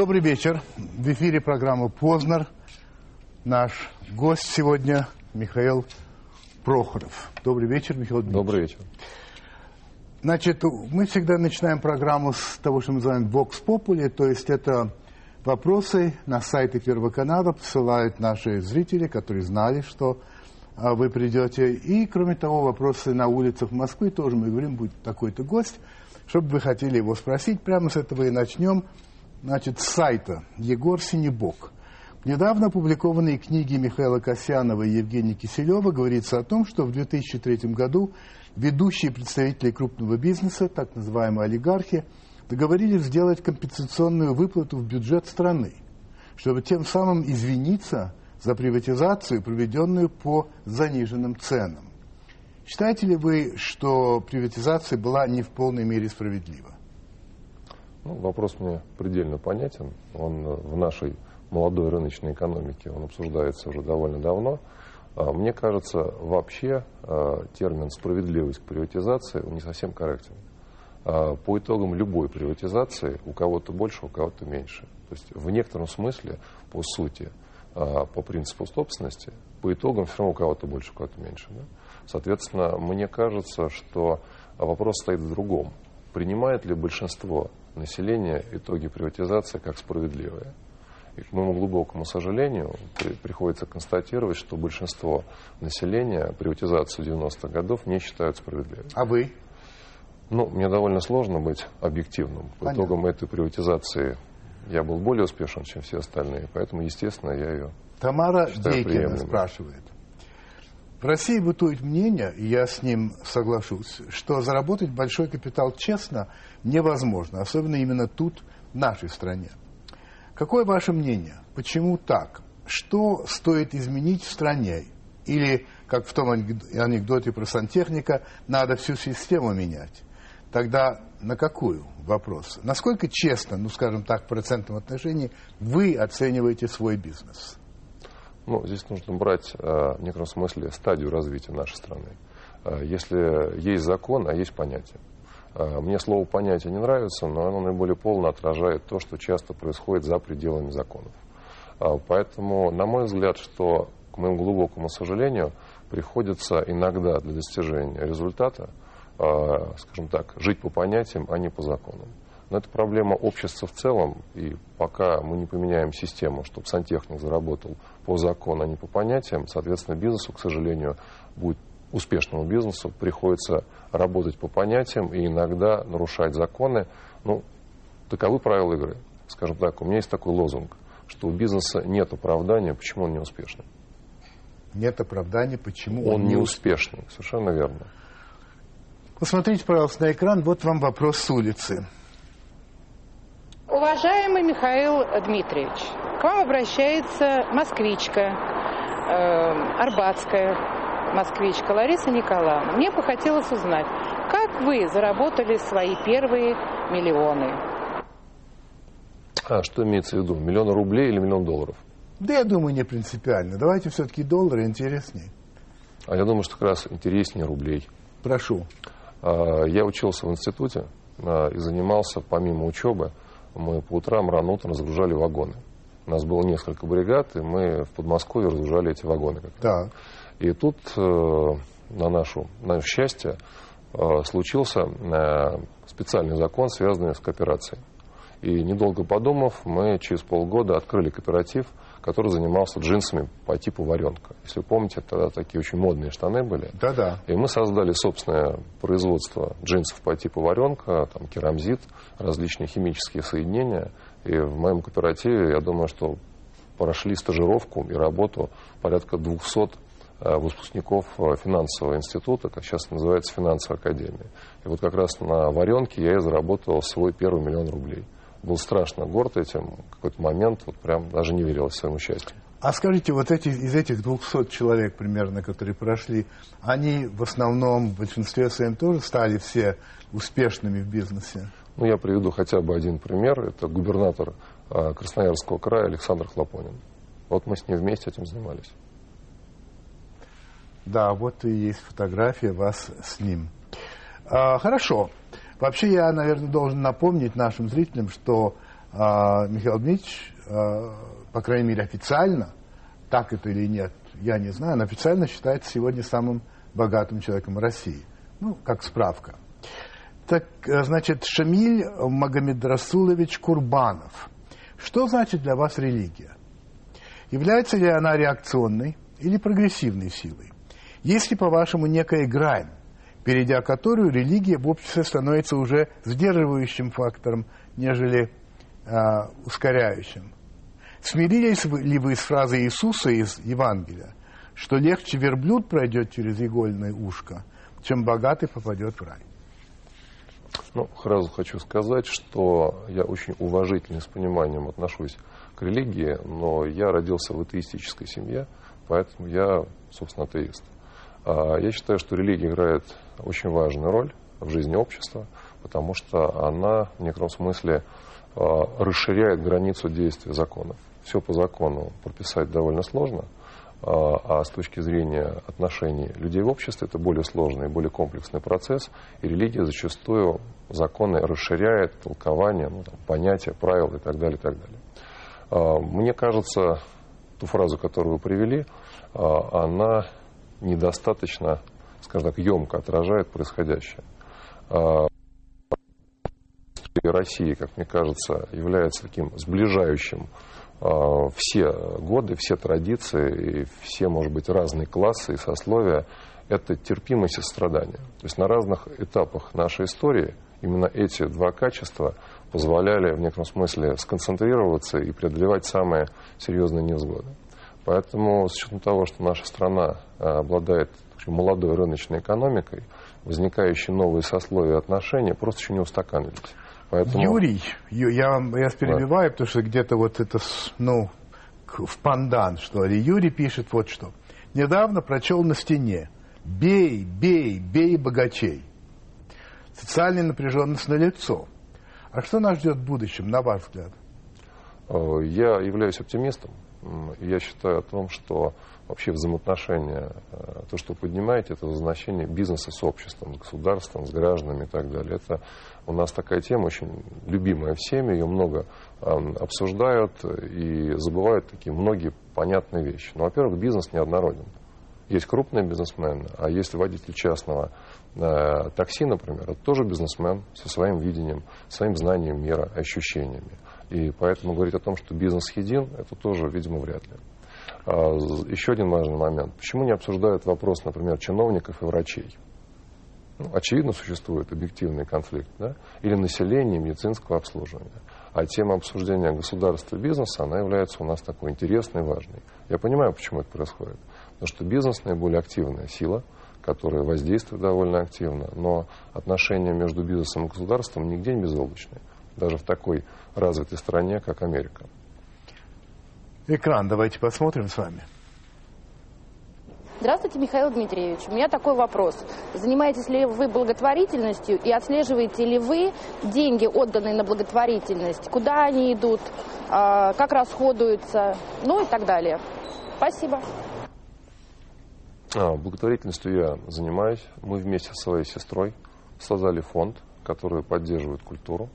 Добрый вечер. В эфире программа «Познер». Наш гость сегодня Михаил Прохоров. Добрый вечер, Михаил Дмитриевич. Добрый вечер. Значит, мы всегда начинаем программу с того, что мы называем «Vox Populi», то есть это вопросы на сайты Первого канала посылают наши зрители, которые знали, что а, вы придете. И, кроме того, вопросы на улицах Москвы тоже мы говорим, будет такой-то гость, чтобы вы хотели его спросить. Прямо с этого и начнем значит, с сайта Егор Синебок. В недавно опубликованной книге Михаила Касьянова и Евгения Киселева говорится о том, что в 2003 году ведущие представители крупного бизнеса, так называемые олигархи, договорились сделать компенсационную выплату в бюджет страны, чтобы тем самым извиниться за приватизацию, проведенную по заниженным ценам. Считаете ли вы, что приватизация была не в полной мере справедлива? Ну, вопрос мне предельно понятен. Он э, в нашей молодой рыночной экономике, он обсуждается уже довольно давно. А, мне кажется, вообще а, термин «справедливость к приватизации» не совсем корректен. А, по итогам любой приватизации у кого-то больше, у кого-то меньше. То есть в некотором смысле, по сути, по принципу собственности, по итогам все равно у кого-то больше, у кого-то меньше. Да? Соответственно, мне кажется, что вопрос стоит в другом. Принимает ли большинство населения итоги приватизации как справедливые. И к моему глубокому сожалению, при, приходится констатировать, что большинство населения приватизацию 90-х годов не считают справедливой. А вы? Ну, мне довольно сложно быть объективным. По Понятно. итогам этой приватизации я был более успешен, чем все остальные, поэтому, естественно, я ее Тамара Дейкина спрашивает. В России бытует мнение, и я с ним соглашусь, что заработать большой капитал честно невозможно, особенно именно тут, в нашей стране. Какое ваше мнение? Почему так? Что стоит изменить в стране? Или, как в том анекдоте про сантехника, надо всю систему менять? Тогда на какую вопрос? Насколько честно, ну, скажем так, в процентном отношении, вы оцениваете свой бизнес? Ну, здесь нужно брать э, в некотором смысле стадию развития нашей страны. Э, если есть закон, а есть понятие. Э, мне слово понятие не нравится, но оно наиболее полно отражает то, что часто происходит за пределами законов. Поэтому, на мой взгляд, что, к моему глубокому сожалению, приходится иногда для достижения результата, скажем так, жить по понятиям, а не по законам. Но это проблема общества в целом, и пока мы не поменяем систему, чтобы сантехник заработал по закону, а не по понятиям, соответственно, бизнесу, к сожалению, будет успешному бизнесу приходится работать по понятиям и иногда нарушать законы. Ну, таковы правила игры. Скажем так, у меня есть такой лозунг, что у бизнеса нет оправдания, почему он не успешный. Нет оправдания, почему он, он не успешный. Совершенно верно. Посмотрите, пожалуйста, на экран. Вот вам вопрос с улицы. Уважаемый Михаил Дмитриевич, к вам обращается москвичка, э, арбатская москвичка Лариса Николаевна. Мне бы хотелось узнать, как вы заработали свои первые миллионы? А что имеется в виду? Миллион рублей или миллион долларов? Да я думаю, не принципиально. Давайте все-таки доллары интереснее. А я думаю, что как раз интереснее рублей. Прошу. А, я учился в институте а, и занимался, помимо учебы, мы по утрам рано утром загружали вагоны. У нас было несколько бригад, и мы в Подмосковье разгружали эти вагоны. Да. И тут, э, на, нашу, на наше счастье, э, случился э, специальный закон, связанный с кооперацией. И недолго подумав, мы через полгода открыли кооператив, который занимался джинсами по типу варенка. Если вы помните, тогда такие очень модные штаны были. Да-да. И мы создали собственное производство джинсов по типу варенка, там керамзит, различные химические соединения. И в моем кооперативе, я думаю, что прошли стажировку и работу порядка 200 э, выпускников э, финансового института, как сейчас называется финансовая академия. И вот как раз на варенке я и заработал свой первый миллион рублей был страшно горд этим. В какой-то момент вот прям даже не верил своему счастью. А скажите, вот эти, из этих 200 человек примерно, которые прошли, они в основном, в большинстве своем тоже стали все успешными в бизнесе? Ну, я приведу хотя бы один пример. Это губернатор э, Красноярского края Александр Хлопонин. Вот мы с ним вместе этим занимались. Да, вот и есть фотография вас с ним. А, хорошо. Вообще я, наверное, должен напомнить нашим зрителям, что А Михаил Дмитриевич, а, по крайней мере, официально, так это или нет, я не знаю, но официально считается сегодня самым богатым человеком России. Ну, как справка. Так, э, значит, Шамиль Магомедрасулович Курбанов. Что значит для вас религия? Является ли она реакционной или прогрессивной силой? Есть ли, по-вашему, некая грань, перейдя которую религия в обществе становится уже сдерживающим фактором, нежели э, ускоряющим? Смирились ли вы с фразой Иисуса из Евангелия, что легче верблюд пройдет через игольное ушко, чем богатый попадет в рай? Ну, сразу хочу сказать, что я очень уважительно с пониманием отношусь к религии, но я родился в атеистической семье, поэтому я, собственно, атеист. А я считаю, что религия играет очень важную роль в жизни общества, потому что она в некотором смысле а, расширяет границу действия законов. Все по закону прописать довольно сложно, а, а с точки зрения отношений людей в обществе это более сложный, более комплексный процесс, и религия зачастую законы расширяет, толкование, ну, там, понятия, правила и так далее, и так далее. А, мне кажется, ту фразу, которую вы привели, она недостаточно, скажем так, емко отражает происходящее. А, России, как мне кажется, является таким сближающим все годы, все традиции, и все, может быть, разные классы и сословия, это терпимость и сострадание. То есть на разных этапах нашей истории именно эти два качества позволяли в некотором смысле сконцентрироваться и преодолевать самые серьезные невзгоды. Поэтому с учетом того, что наша страна э, обладает молодой рыночной экономикой, возникающие новые сословия отношений просто еще не устаканились. Поэтому... Юрий, я, я перебиваю, да. потому что где-то вот это, ну, в пандан, что ли. Юрий пишет вот что. Недавно прочел на стене. Бей, бей, бей богачей. Социальная напряженность на лицо. А что нас ждет в будущем, на ваш взгляд? Э, я являюсь оптимистом. Я считаю о том, что вообще взаимоотношения, э, то, что вы поднимаете, это значение бизнеса с обществом, с государством, с гражданами и так далее. Это у нас такая тема очень любимая всеми, ее много обсуждают и забывают такие многие понятные вещи. Ну, во-первых, бизнес неоднороден. Есть крупные бизнесмены, а есть водитель частного э, такси, например, это тоже бизнесмен со своим видением, своим знанием мира, ощущениями. И поэтому говорить о том, что бизнес един, это тоже, видимо, вряд ли. А, еще один важный момент. Почему не обсуждают вопрос, например, чиновников и врачей? Ну, очевидно, существует объективный конфликт. Да? Или населения, медицинского обслуживания. А тема обсуждения государства и бизнеса, она является у нас такой интересной и важной. Я понимаю, почему это происходит. Потому что бизнес наиболее активная сила, которая воздействует довольно активно, но отношения между бизнесом и государством нигде не безоблачные даже в такой развитой стране, как Америка. Экран давайте посмотрим с вами. Здравствуйте, Михаил Дмитриевич. У меня такой вопрос. Занимаетесь ли вы благотворительностью и отслеживаете ли вы деньги, отданные на благотворительность? Куда они идут, а, как расходуются, ну и так далее. Спасибо. А, благотворительностью я занимаюсь. Мы вместе со своей сестрой создали фонд, который поддерживает культуру.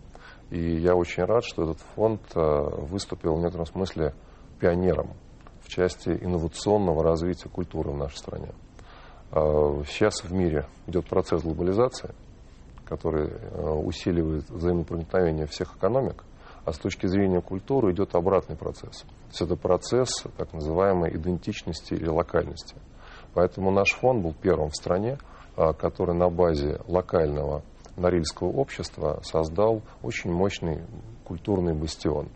И я очень рад, что этот фонд э, выступил в некотором смысле пионером в части инновационного развития культуры в нашей стране. Э, сейчас в мире идет процесс глобализации, который э, усиливает взаимопроникновение всех экономик, а с точки зрения культуры идет обратный процесс. То есть это процесс так называемой идентичности или локальности. Поэтому наш фонд был первым в стране, который на базе локального Норильского общества создал очень мощный культурный бастион,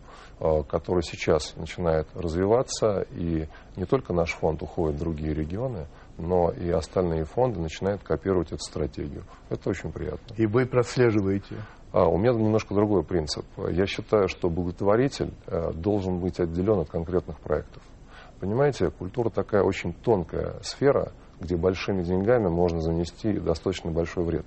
который сейчас начинает развиваться, и не только наш фонд уходит в другие регионы, но и остальные фонды начинают копировать эту стратегию. Это очень приятно. И вы прослеживаете? А, у меня немножко другой принцип. Я считаю, что благотворитель э, должен быть отделен от конкретных проектов. Понимаете, культура такая очень тонкая сфера, где большими деньгами можно занести достаточно большой вред.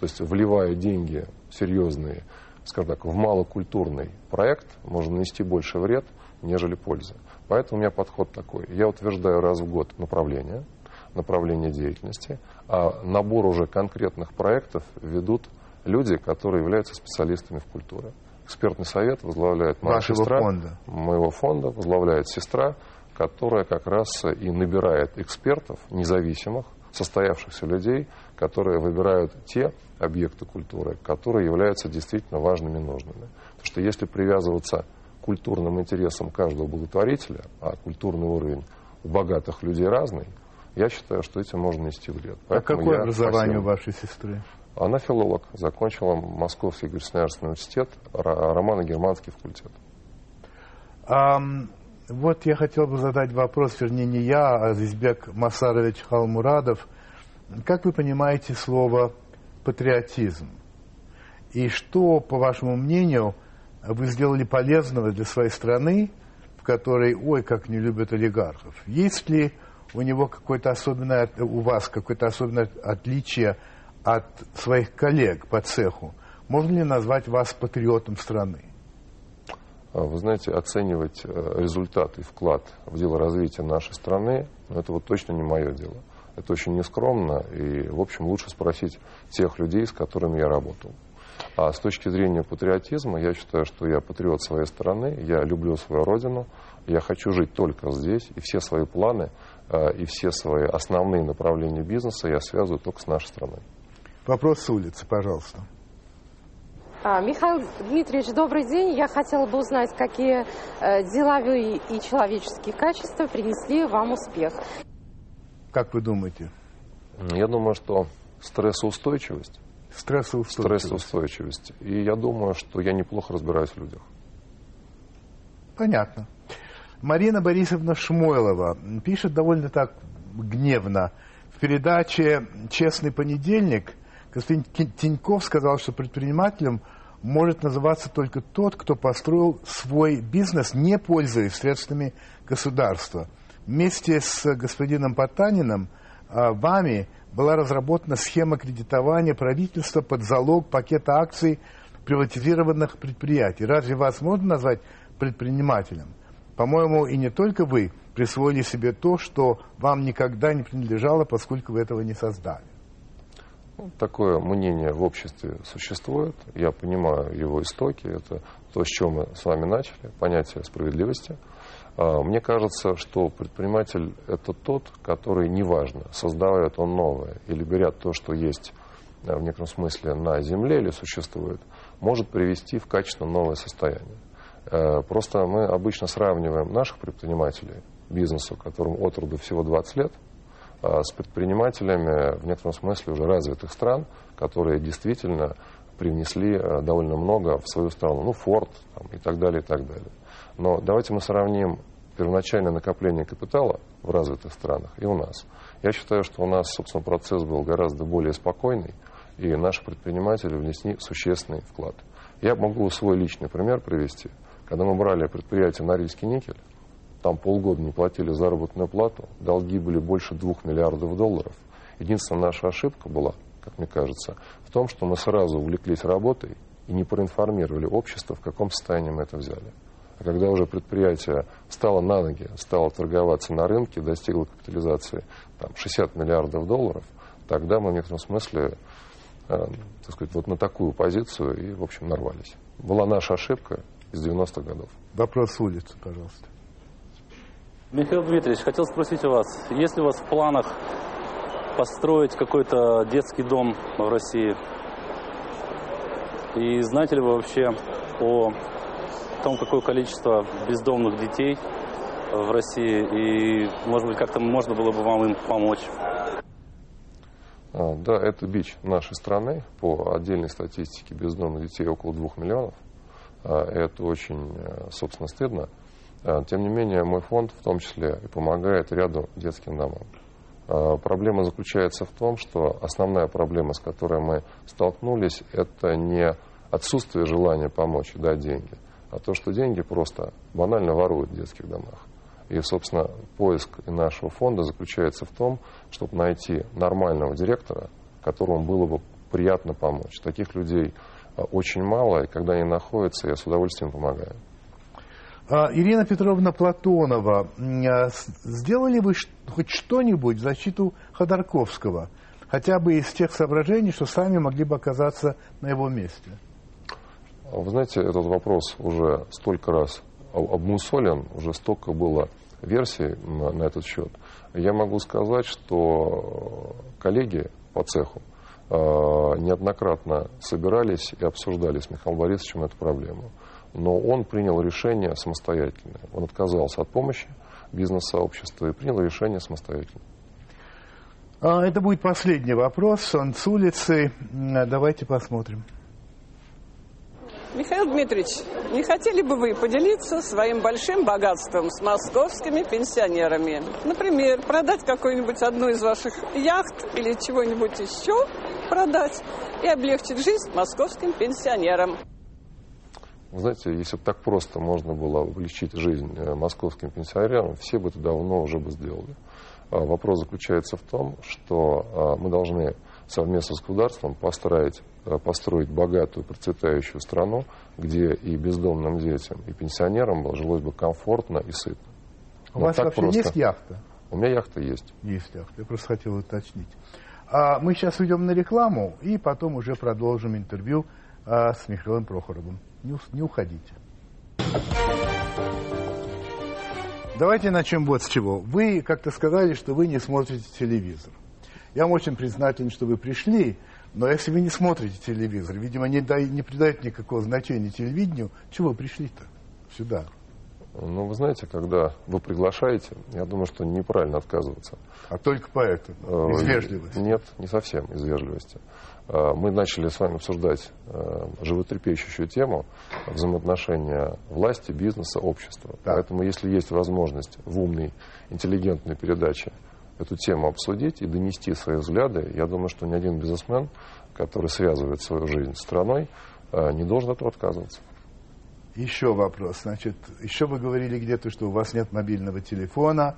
То есть вливая деньги серьезные, скажем так, в малокультурный проект, можно нанести больше вред, нежели пользы. Поэтому у меня подход такой. Я утверждаю раз в год направление, направление деятельности, а набор уже конкретных проектов ведут люди, которые являются специалистами в культуре. Экспертный совет возглавляет моя Вашего сестра. фонда. Моего фонда возглавляет сестра, которая как раз и набирает экспертов независимых, состоявшихся людей, которые выбирают те объекты культуры, которые являются действительно важными и нужными. Потому что если привязываться к культурным интересам каждого благотворителя, а культурный уровень у богатых людей разный, я считаю, что этим можно нести вред. А Поэтому какое я образование просил- у вашей сестры? Она филолог, закончила Московский государственный университет, ро- романо-германский факультет. Ам, вот я хотел бы задать вопрос, вернее, не я, а Азизбек Масарович Халмурадов. Как вы понимаете слово патриотизм? И что, по вашему мнению, вы сделали полезного для своей страны, в которой, ой, как не любят олигархов? Есть ли у него какое-то особенное, у вас какое-то особенное отличие от своих коллег по цеху? Можно ли назвать вас патриотом страны? А, Вы знаете, оценивать э, результат и вклад в дело развития нашей страны, это вот точно не мое дело. Это очень нескромно, и, в общем, лучше спросить тех людей, с которыми я работал. А с точки зрения патриотизма, я считаю, что я патриот своей страны, я люблю свою родину, я хочу жить только здесь, и все свои планы, э, и все свои основные направления бизнеса я связываю только с нашей страной. Вопрос с улицы, пожалуйста. А, Михаил Дмитриевич, добрый день. Я хотела бы узнать, какие э, деловые и человеческие качества принесли вам успех. Как вы думаете? Я думаю, что стрессоустойчивость Стрессоустойчивость. стрессоустойчивость. И я думаю, что я неплохо разбираюсь в людях. Понятно. Марина Борисовна Шмойлова пишет довольно так гневно. В передаче «Честный понедельник» Ки- Тиньков сказал, что предпринимателем может называться только тот, кто построил свой бизнес, не пользуясь средствами государства. Вместе с господином Потаниным а, вами была разработана схема кредитования правительства под залог пакета акций приватизированных предприятий. Разве вас можно назвать предпринимателем? По-моему, и не только вы присвоили себе то, что вам никогда не принадлежало, поскольку вы этого не создали. Ну, Такое мнение в обществе существует. Я понимаю его истоки. Это то, с чего мы с вами начали, понятие справедливости. А, Мне кажется, что предприниматель – это тот, который, неважно, создает он новое или берет то, что есть а, в некотором смысле на земле или существует, может привести в качественно новое состояние. Э, Просто мы обычно сравниваем наших предпринимателей, бизнесу, которым от роду всего 20 лет, а, с предпринимателями в некотором смысле уже развитых стран, которые действительно привнесли довольно много в свою страну. Ну, Форд и так далее, и так далее. Но давайте мы сравним первоначальное накопление капитала в развитых странах и у нас. Я считаю, что у нас, собственно, процесс был гораздо более спокойный, и наши предприниматели внесли существенный вклад. Я могу свой личный пример привести. Когда мы брали предприятие «Норильский никель», там полгода не платили заработную плату, долги были больше двух миллиардов долларов. Единственная наша ошибка была, как мне кажется, в том, что мы сразу увлеклись работой и не проинформировали общество, в каком состоянии мы это взяли. А когда уже предприятие стало на ноги, стало торговаться на рынке, достигло капитализации там, 60 миллиардов долларов, тогда мы в некотором смысле э, так сказать, вот на такую позицию и, в общем, нарвались. Была наша ошибка из 90-х годов. Вопрос улицы, пожалуйста. Михаил Дмитриевич, хотел спросить у вас, есть ли у вас в планах построить какой-то детский дом в России? И знаете ли вы вообще о том, какое количество бездомных детей в России? И, может быть, как-то можно было бы вам им помочь? А, Да, это бич нашей страны. По отдельной статистике бездомных детей около двух миллионов. А, Это очень, э, собственно, стыдно. А, Тем не менее, мой фонд в том числе и помогает ряду детским домам. Проблема заключается в том, что основная проблема, с которой мы столкнулись, это не отсутствие желания помочь и дать деньги, а то, что деньги просто банально воруют в детских домах. И, собственно, поиск нашего фонда заключается в том, чтобы найти нормального директора, которому было бы приятно помочь. Таких людей а, очень мало, и когда они находятся, я с удовольствием помогаю. А, Ирина Петровна Платонова, а, сделали вы хоть что-нибудь в защиту Ходорковского? Хотя бы из тех соображений, что сами могли бы оказаться на его месте. Вы знаете, этот вопрос уже столько раз обмусолен, уже столько было версий на этот счет. Я могу сказать, что коллеги по цеху э, неоднократно собирались и обсуждали с Михаилом Борисовичем эту проблему. Но он принял решение самостоятельно. Он отказался от помощи бизнес-сообщества и принял решение самостоятельно. А, это будет последний вопрос. Он с улицы. Давайте посмотрим. Михаил Дмитриевич, не хотели бы вы поделиться своим большим богатством с московскими пенсионерами? Например, продать какую-нибудь одну из ваших яхт или чего-нибудь еще продать и облегчить жизнь московским пенсионерам. Вы знаете, если бы так просто можно было облегчить жизнь э, московским пенсионерам, все бы это давно уже бы сделали. А вопрос заключается в том, что а, мы должны совместно с государством построить, построить богатую, процветающую страну, где и бездомным детям, и пенсионерам жилось бы комфортно и сытно. У вас вообще просто... есть яхта? У меня яхта есть. Есть яхта. Я просто хотел уточнить. А мы сейчас уйдем на рекламу и потом уже продолжим интервью а, с Михаилом Прохоровым. Не, не уходите. Давайте начнем вот с чего. Вы как-то сказали, что вы не смотрите телевизор. Я вам очень признателен, что вы пришли, но если вы не смотрите телевизор, видимо, не, дай, не придаете никакого значения телевидению, чего вы пришли-то сюда? Ну, вы знаете, когда вы приглашаете, я думаю, что неправильно отказываться. А только поэтому? Из э, вежливости? Нет, не совсем из вежливости. Э, мы начали с вами обсуждать э, животрепещущую тему взаимоотношения власти, бизнеса, общества. Так. Поэтому, если есть возможность в умной, интеллигентной передаче эту тему обсудить и донести свои взгляды, я думаю, что ни один бизнесмен, который связывает свою жизнь с страной, э, не должен от этого отказываться. Еще вопрос. Значит, еще вы говорили где-то, что у вас нет мобильного телефона.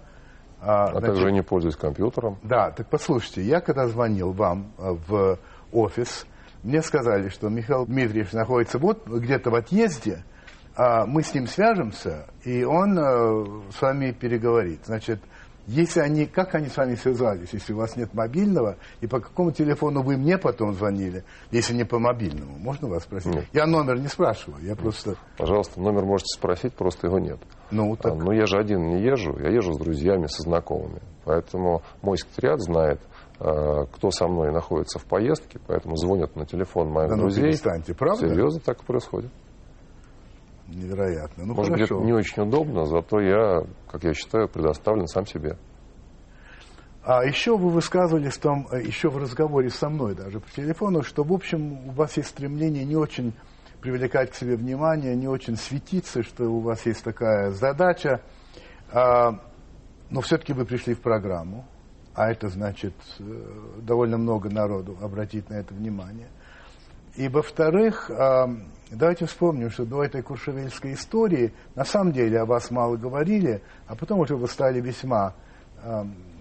А, а значит, также не пользуюсь компьютером. Да, так послушайте, я когда звонил вам э, в офис, мне сказали, что Михаил Дмитриевич находится вот где-то в отъезде, а мы с ним свяжемся, и он э, с вами переговорит. Значит, если они, как они с вами связались, если у вас нет мобильного, и по какому телефону вы мне потом звонили, если не по мобильному? Можно вас спросить? Нет. Я номер не спрашиваю, я просто... Пожалуйста, номер можете спросить, просто его нет. Ну, так... а, но я же один не езжу, я езжу с друзьями, со знакомыми. Поэтому мой секретариат знает, а, кто со мной находится в поездке, поэтому звонят на телефон моих да ну, друзей. перестаньте, правда? Серьезно так и происходит. Невероятно. Ну, Может хорошо. быть, не очень удобно, зато я, как я считаю, предоставлен сам себе. А еще вы высказывались там, э, еще в разговоре со мной даже по телефону, что, в общем, у вас есть стремление не очень привлекать к себе внимание, не очень светиться, что у вас есть такая задача. А, но все-таки вы пришли в программу, а это значит э, довольно много народу обратить на это внимание. И, во-вторых, давайте вспомним, что до этой куршевельской истории на самом деле о вас мало говорили, а потом уже вы стали весьма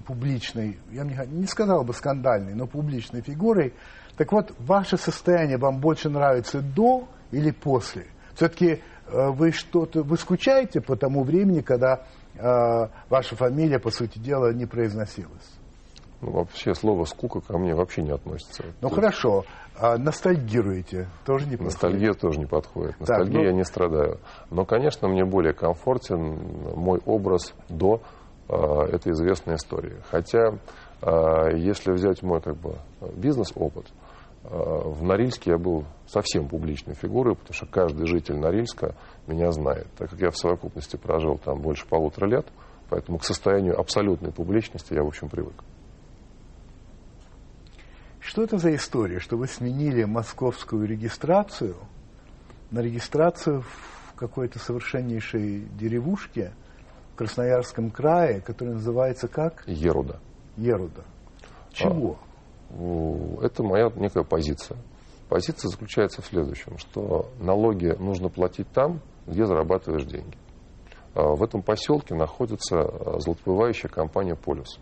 публичной, я не, сказал бы скандальной, но публичной фигурой. Так вот, ваше состояние вам больше нравится до или после? Все-таки э, вы что-то, вы скучаете по тому времени, когда э, ваша фамилия, по сути дела, не произносилась? Ну, вообще слово «скука» ко мне вообще не относится. Ну, хорошо. А ностальгируете? Тоже не подходит? Ностальгия тоже не подходит. Ностальгия так, ну... я не страдаю. Но, конечно, мне более комфортен мой образ до э, этой известной истории. Хотя, э, если взять мой как бы, бизнес-опыт, э, в Норильске я был совсем публичной фигурой, потому что каждый житель Норильска меня знает. Так как я в совокупности прожил там больше полутора лет, поэтому к состоянию абсолютной публичности я, в общем, привык. Что это за история, что вы сменили московскую регистрацию на регистрацию в какой-то совершеннейшей деревушке в Красноярском крае, которая называется как? Еруда. Еруда. Чего? А, это моя некая позиция. Позиция заключается в следующем, что налоги нужно платить там, где зарабатываешь деньги. А, в этом поселке находится а, золотовывающая компания «Полюс».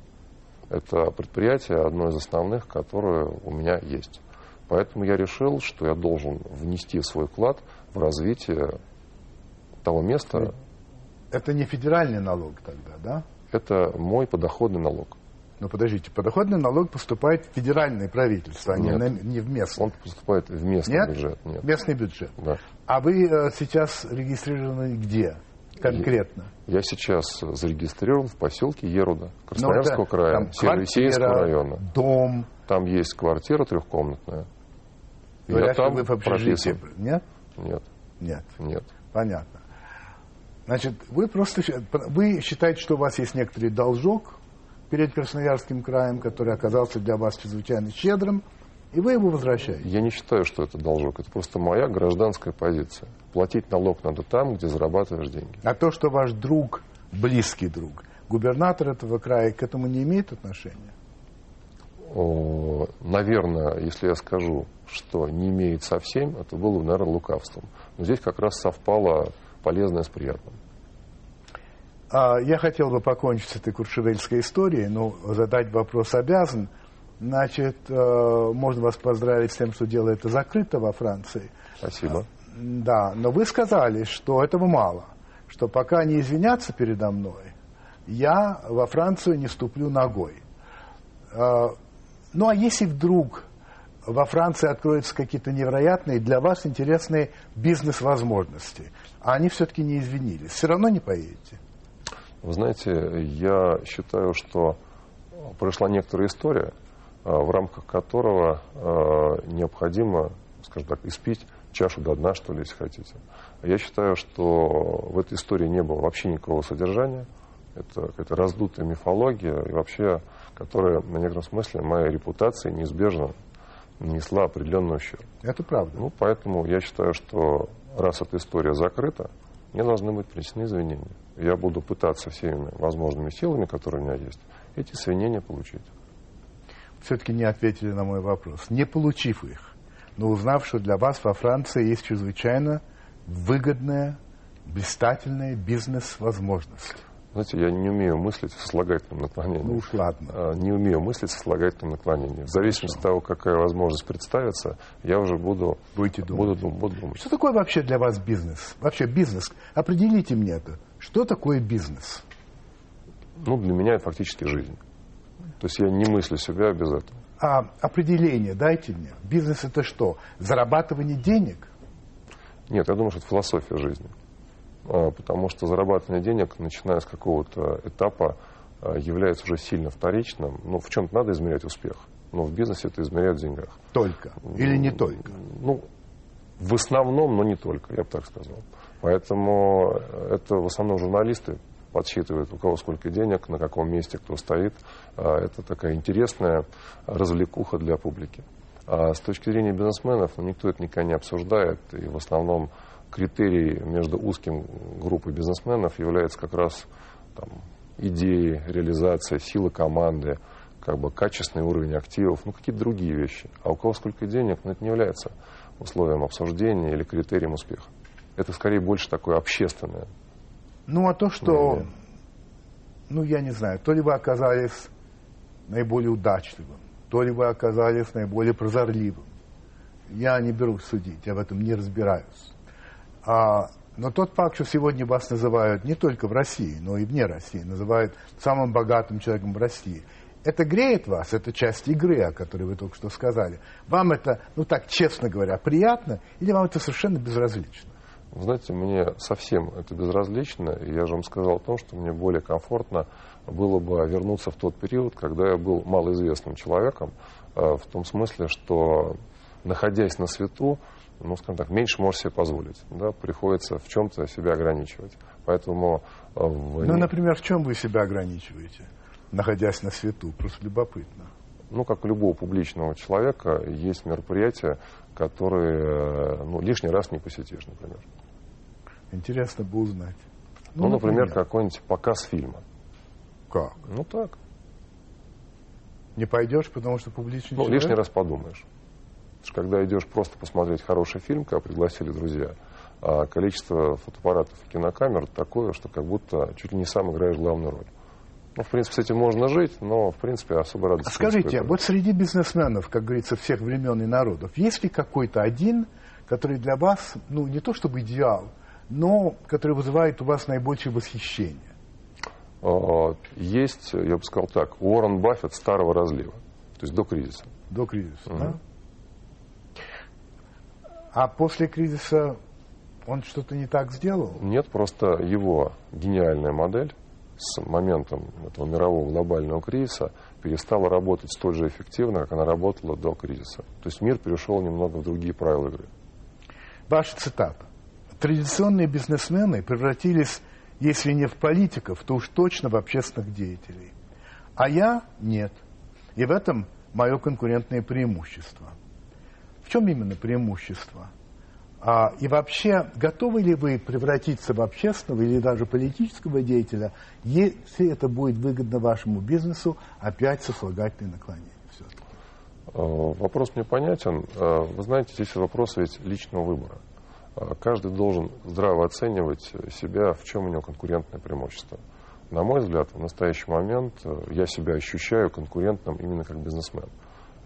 Это предприятие одно из основных, которое у меня есть. Поэтому я решил, что я должен внести свой вклад в развитие того места. Это не федеральный налог тогда, да? Это мой подоходный налог. Но подождите, подоходный налог поступает в федеральное правительство, а не, Нет. на- не в местное. Он поступает в местный Нет? бюджет. Нет. Местный бюджет. Да. А вы э, сейчас регистрированы где конкретно? Я сейчас зарегистрирован в поселке Еруда, Ну, Красноярского это края, там района. Дом. Там есть квартира трехкомнатная. Говорят, я там вы в общежитии. прописан. Нет? Нет, Нет. нет. Понятно. Значит, вы просто вы считаете, что у вас есть некоторый должок перед Красноярским краем, который оказался для вас чрезвычайно щедрым, и вы его возвращаете. Я не считаю, что это должок. Это просто моя гражданская позиция. Платить налог надо там, где зарабатываешь деньги. А то, что ваш друг, близкий друг, губернатор этого края, к этому не имеет отношения? О, наверное, если я скажу, что не имеет совсем, это было бы, наверное, лукавством. Но здесь как раз совпало полезное с приятным. А, Я хотел бы покончить с этой куршевельской историей, но задать вопрос обязан. Значит, э, можно вас поздравить с тем, что дело это закрыто во Франции. Спасибо. Да, но вы сказали, что этого мало, что пока не извинятся передо мной, я во Францию не ступлю ногой. А, Ну а если вдруг во Франции откроются какие-то невероятные для вас интересные бизнес-возможности, а они все-таки не извинились, все равно не поедете? Вы знаете, я считаю, что прошла некоторая история, э, в рамках которого э, необходимо, скажем так, испить чашу до дна, что ли, если хотите. Я считаю, что в этой истории не было вообще никакого содержания. Это какая-то раздутая мифология, и вообще, которая, на некотором смысле, моей репутации неизбежно нанесла определенный ущерб. Это правда. Ну, поэтому я считаю, что раз эта история закрыта, мне должны быть принесены извинения. Я буду пытаться всеми возможными силами, которые у меня есть, эти извинения получить. Все-таки не ответили на мой вопрос. Не получив их, но узнав, что для вас во Франции есть чрезвычайно выгодная, блистательная бизнес-возможность. Знаете, я не умею мыслить в сослагательном наклонении. Ну уж ладно. А, Не умею мыслить в сослагательном наклонении. В зависимости от того, какая возможность представится, я уже буду, Будете думать. буду, буду думать. Что такое вообще для вас бизнес? Вообще бизнес. Определите мне это. Что такое бизнес? Ну, для меня это фактически жизнь. То есть я не мыслю себя без этого. А определение дайте мне. Бизнес это что? Зарабатывание денег? Нет, я думаю, что это философия жизни. А, Потому что зарабатывание денег, начиная с какого-то этапа, а, является уже сильно вторичным. Ну, в чем-то надо измерять успех. Но в бизнесе это измеряют в деньгах. Только. Или не только? Ну, в основном, но не только, я бы так сказал. Поэтому это в основном журналисты подсчитывают, у кого сколько денег, на каком месте кто стоит. А, Это такая интересная развлекуха для публики. А с точки зрения бизнесменов, ну, никто это никогда не обсуждает. И в основном критерий между узким группой бизнесменов является как раз там, идеи, реализация, сила команды, как бы качественный уровень активов, ну какие-то другие вещи. А у кого сколько денег, ну это не является условием обсуждения или критерием успеха. Это скорее больше такое общественное. Ну, а то, что, ну, я не знаю, то ли вы оказались наиболее удачливым, то ли вы оказались наиболее прозорливым. Я не берусь судить, я в этом не разбираюсь. А, но тот факт, что сегодня вас называют не только в России, но и вне России, называют самым богатым человеком в России, это греет вас, это часть игры, о которой вы только что сказали. Вам это, ну так, честно говоря, приятно, или вам это совершенно безразлично? Вы знаете, мне совсем это безразлично, и я же вам сказал о том, что мне более комфортно было бы вернуться в тот период, когда я был малоизвестным человеком, э, в том смысле, что находясь на свету, ну, скажем так, меньше можешь себе позволить, да, приходится в чем-то себя ограничивать. Поэтому э, в Ну, например, в чем вы себя ограничиваете, находясь на свету? Просто любопытно. Ну, как у любого публичного человека, есть мероприятия, которые э, ну, лишний раз не посетишь, например. Интересно бы узнать. Ну, например, какой-нибудь показ фильма. Как? Ну, так. Не пойдешь, потому что публичный Ну, человек? лишний раз подумаешь. Потому что когда идешь просто посмотреть хороший фильм, когда пригласили друзья, а количество фотоаппаратов и кинокамер такое, что как будто чуть ли не сам играешь главную роль. Ну, в принципе, с этим можно жить, но, в принципе, особо радости А скажите, испытываю. вот среди бизнесменов, как говорится, всех времен и народов, есть ли какой-то один, который для вас, ну, не то чтобы идеал, но который вызывает у вас наибольшее восхищение? Э, есть, я бы сказал так, Уоррен Баффет старого разлива, то есть до кризиса. До кризиса, Мгм. да? А после кризиса он что-то не так сделал? Нет, просто его гениальная модель с моментом этого мирового глобального кризиса перестала работать столь же эффективно, как она работала до кризиса. То есть мир перешел немного в другие правила игры. Ваша цитата. Традиционные бизнесмены превратились, если не в политиков, то уж точно в общественных деятелей. А я нет. И в этом мое конкурентное преимущество. В чем именно преимущество? А, и вообще, готовы ли вы превратиться в общественного или даже политического деятеля, если это будет выгодно вашему бизнесу, опять сослагательное наклонение? Все-таки. Э, Вопрос мне понятен. Э, Вы знаете, здесь вопрос ведь личного выбора. Э, Каждый должен здраво оценивать себя, в чем у него конкурентное преимущество. На мой взгляд, в настоящий момент я себя ощущаю конкурентным именно как бизнесмен.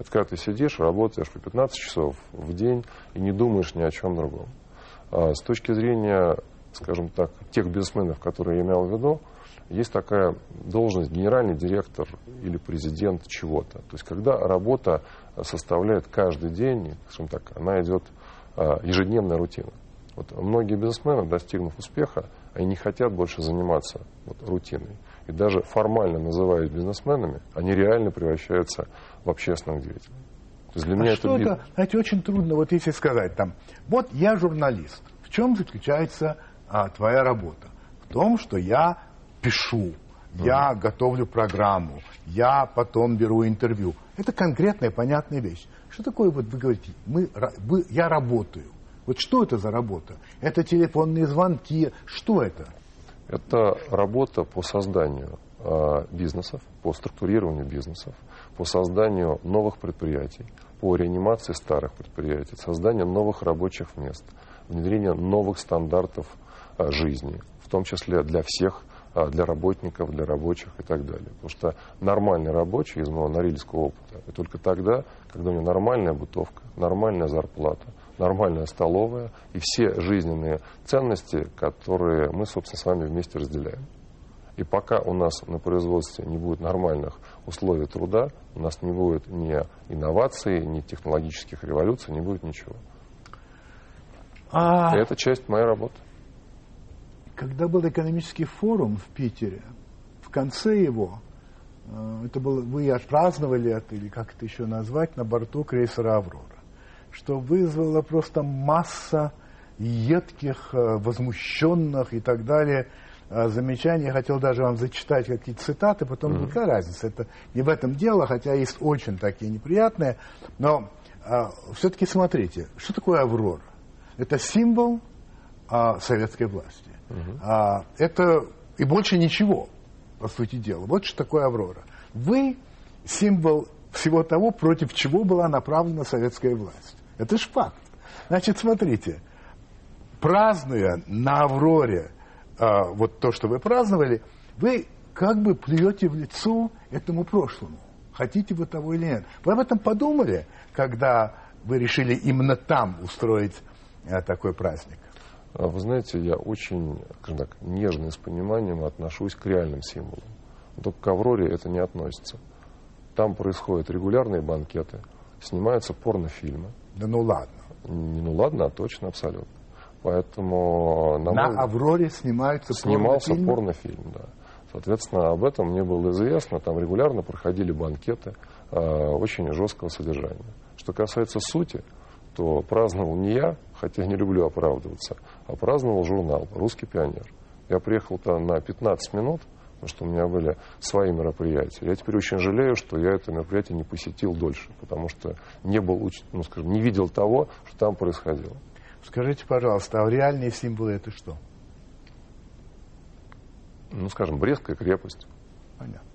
Это когда ты сидишь, работаешь по 15 часов в день и не думаешь ни о чем другом. А С точки зрения, скажем так, тех бизнесменов, которые я имел в виду, есть такая должность генеральный директор или президент чего-то. То есть когда работа составляет каждый день, скажем так, она идет а, ежедневная рутина. Вот многие бизнесмены, достигнув успеха, они не хотят больше заниматься вот, рутиной. И даже формально называясь бизнесменами, они реально превращаются в общественных деятелей. То есть для меня а это что бизнес. это, знаете, очень трудно, вот если сказать там, вот я журналист, в чем заключается а, твоя работа? В том, что я пишу, я готовлю программу, я потом беру интервью. Это конкретная, понятная вещь. Что такое, вот вы говорите, мы, вы- я работаю. Вот что это за работа? Это телефонные звонки, что это? Это работа по созданию э, бизнесов, по структурированию бизнесов, по созданию новых предприятий, по реанимации старых предприятий, созданию новых рабочих мест, внедрение новых стандартов э, жизни, в том числе для всех, э, для работников, для рабочих и так далее. Потому что нормальный рабочий из моего норильского опыта, это только тогда, когда у него нормальная бытовка, нормальная зарплата, нормальная столовая и все жизненные ценности, которые мы, собственно, с вами вместе разделяем. И пока у нас на производстве не будет нормальных условий труда, у нас не будет ни инноваций, ни технологических революций, не будет ничего. А И это часть моей работы. когда был экономический форум в Питере, в конце его, э, это было, вы отпраздновали это, или как это еще назвать, на борту крейсера «Аврора», что вызвало просто масса едких, э, возмущенных и так далее замечаний. Я хотел даже вам зачитать какие-то цитаты, потом Мгм. какая разница, это не в этом дело, хотя есть очень такие неприятные, но все-таки смотрите, что такое «Аврора»? Это символ а, советской власти. А, это и больше ничего, по сути дела. Вот что такое Аврора. Вы символ всего того, против чего была направлена советская власть. Это ж факт. Значит, смотрите, празднуя на Авроре а, вот то, что вы праздновали, вы как бы плюете в лицо этому прошлому. Хотите вы того или нет. Вы об этом подумали, когда вы решили именно там устроить а, такой праздник? А Вы знаете, я очень, скажем так, нежно и с пониманием отношусь к реальным символам. Только к Авроре это не относится. Там происходят регулярные банкеты, снимаются порнофильмы. Да ну ладно. Не ну ладно, а точно, абсолютно. Поэтому на, На мой- Авроре снимаются снимался порнофильм, да. Соответственно, об этом мне было известно. Там регулярно проходили банкеты э, очень жесткого содержания. Что касается сути, то праздновал не я, хотя не люблю оправдываться, а праздновал журнал «Русский пионер». Я приехал там на 15 минут, потому что у меня были свои мероприятия. Я теперь очень жалею, что я это мероприятие не посетил дольше, потому что не был, ну, скажем, не видел того, что там происходило. Скажите, пожалуйста, а реальные символы это что? Ну, скажем, Брестская крепость. Понятно.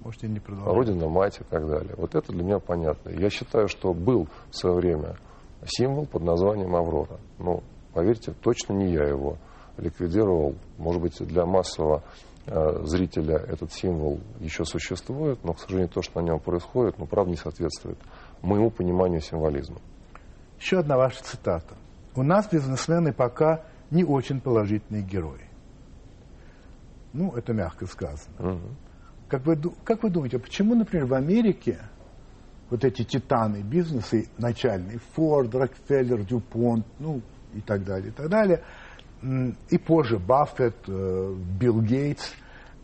Можете не продолжать. Родина, мать и так далее. Вот это для меня понятно. Я считаю, что был в свое время символ под названием Аврора. Но, поверьте, точно не я его ликвидировал. Может быть, для массового э, зрителя этот символ еще существует, но, к сожалению, то, что на нем происходит, ну, правда, не соответствует моему пониманию символизма. Еще одна ваша цитата. У нас бизнесмены пока не очень положительные герои. Ну, это мягко сказано. Мгм. Как вы, как вы думаете, почему, например, в Америке вот эти титаны бизнеса начальные, Форд, Рокфеллер, Дюпонт, ну и так далее, и так далее, и позже Баффет, э, Билл Гейтс,